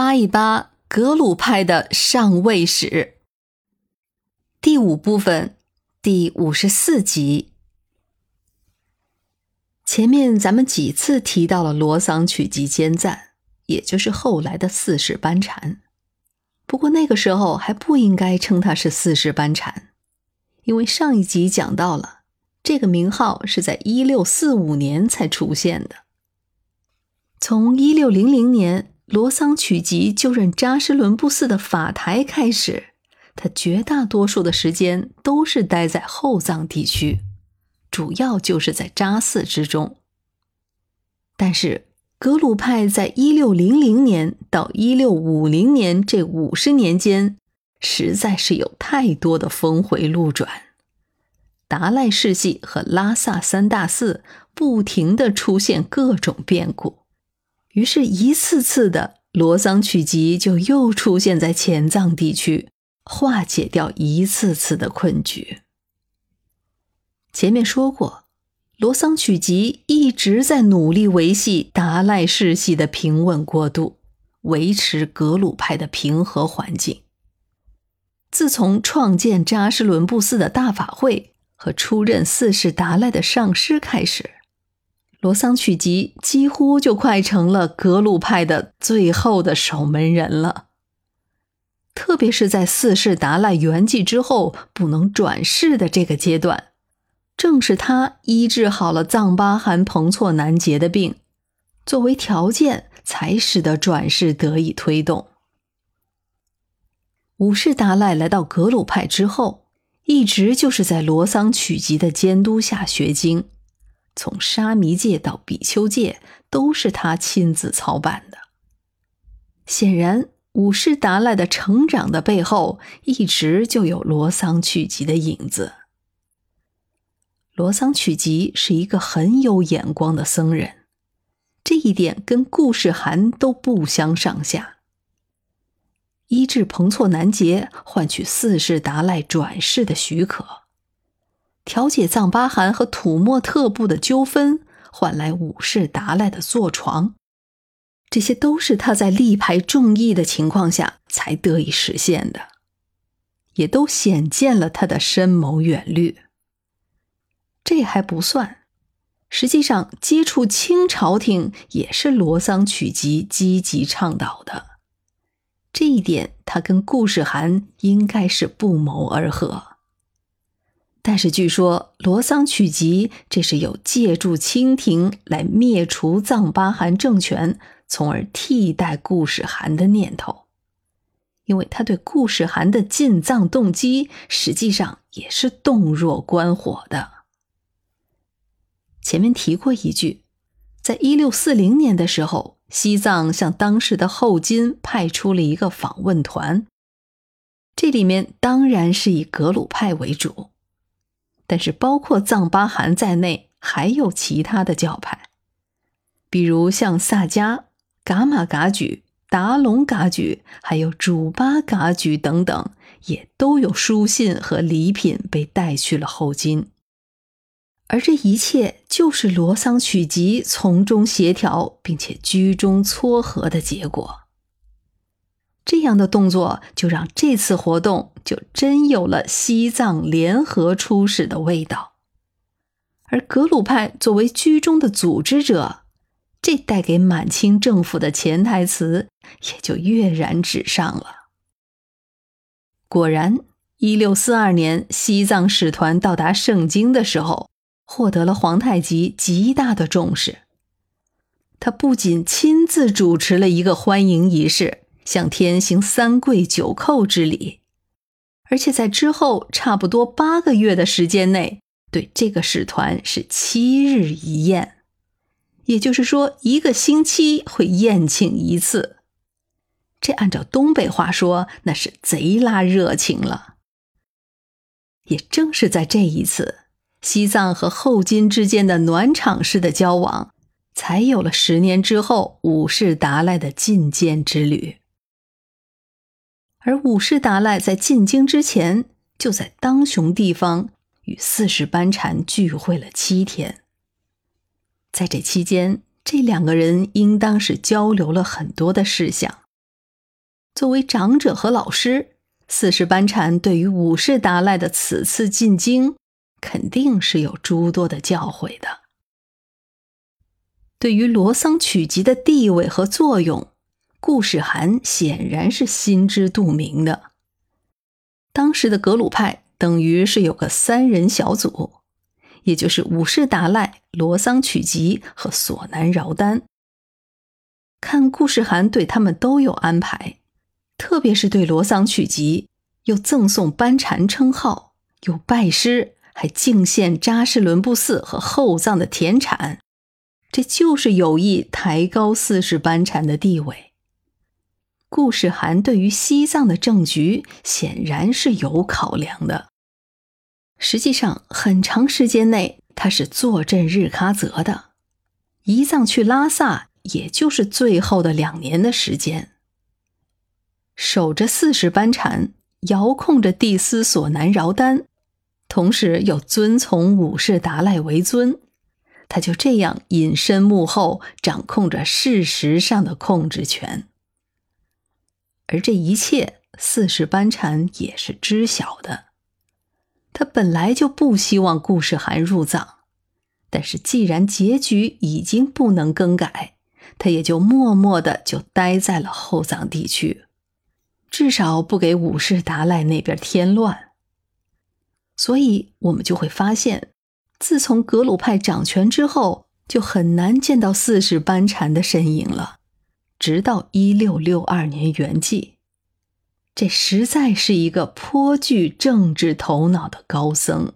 扒一扒格鲁派的上位史。第五部分，第五十四集。前面咱们几次提到了罗桑曲集兼赞，也就是后来的四世班禅。不过那个时候还不应该称他是四世班禅，因为上一集讲到了这个名号是在一六四五年才出现的。从一六零零年罗桑曲吉就任扎什伦布寺的法台开始，他绝大多数的时间都是待在后藏地区。主要就是在扎寺之中，但是格鲁派在一六零零年到一六五零年这五十年间，实在是有太多的峰回路转，达赖世系和拉萨三大寺不停的出现各种变故，于是，一次次的罗桑曲集就又出现在前藏地区，化解掉一次次的困局。前面说过，罗桑曲集一直在努力维系达赖世系的平稳过渡，维持格鲁派的平和环境。自从创建扎什伦布寺的大法会和出任四世达赖的上师开始，罗桑曲吉几乎就快成了格鲁派的最后的守门人了。特别是在四世达赖圆寂之后不能转世的这个阶段。正是他医治好了藏巴汗彭措南杰的病，作为条件，才使得转世得以推动。五世达赖来到格鲁派之后，一直就是在罗桑曲吉的监督下学经，从沙弥戒到比丘戒都是他亲自操办的。显然，五世达赖的成长的背后，一直就有罗桑曲集的影子。罗桑曲集是一个很有眼光的僧人，这一点跟顾世涵都不相上下。医治彭措南杰，换取四世达赖转世的许可；调解藏巴汗和土默特部的纠纷，换来五世达赖的坐床。这些都是他在力排众议的情况下才得以实现的，也都显见了他的深谋远虑。这还不算，实际上接触清朝廷也是罗桑曲吉积极倡导的。这一点他跟顾世涵应该是不谋而合。但是据说罗桑曲吉这是有借助清廷来灭除藏巴汗政权，从而替代顾世涵的念头，因为他对顾世涵的进藏动机实际上也是洞若观火的。前面提过一句，在一六四零年的时候，西藏向当时的后金派出了一个访问团，这里面当然是以格鲁派为主，但是包括藏巴汗在内，还有其他的教派，比如像萨迦、噶玛噶举、达隆噶举，还有主巴噶举等等，也都有书信和礼品被带去了后金。而这一切就是罗桑曲吉从中协调并且居中撮合的结果。这样的动作就让这次活动就真有了西藏联合出使的味道。而格鲁派作为居中的组织者，这带给满清政府的潜台词也就跃然纸上了。果然，一六四二年西藏使团到达盛京的时候。获得了皇太极极大的重视。他不仅亲自主持了一个欢迎仪式，向天行三跪九叩之礼，而且在之后差不多八个月的时间内，对这个使团是七日一宴，也就是说一个星期会宴请一次。这按照东北话说，那是贼拉热情了。也正是在这一次。西藏和后金之间的暖场式的交往，才有了十年之后五世达赖的觐见之旅。而五世达赖在进京之前，就在当雄地方与四世班禅聚会了七天。在这期间，这两个人应当是交流了很多的事项，作为长者和老师，四世班禅对于五世达赖的此次进京，肯定是有诸多的教诲的。对于罗桑曲集的地位和作用，顾世涵显然是心知肚明的。当时的格鲁派等于是有个三人小组，也就是五世达赖、罗桑曲吉和索南饶丹。看顾世涵对他们都有安排。特别是对罗桑曲吉，又赠送班禅称号，又拜师，还敬献扎什伦布寺和后藏的田产，这就是有意抬高四世班禅的地位。顾世涵对于西藏的政局显然是有考量的。实际上，很长时间内他是坐镇日喀则的，移藏去拉萨，也就是最后的两年的时间。守着四世班禅，遥控着帝司索南饶丹，同时又遵从五世达赖为尊，他就这样隐身幕后，掌控着事实上的控制权。而这一切，四世班禅也是知晓的。他本来就不希望顾世涵入藏，但是既然结局已经不能更改，他也就默默的就待在了后藏地区。至少不给五世达赖那边添乱，所以我们就会发现，自从格鲁派掌权之后，就很难见到四世班禅的身影了。直到一六六二年元寂，这实在是一个颇具政治头脑的高僧。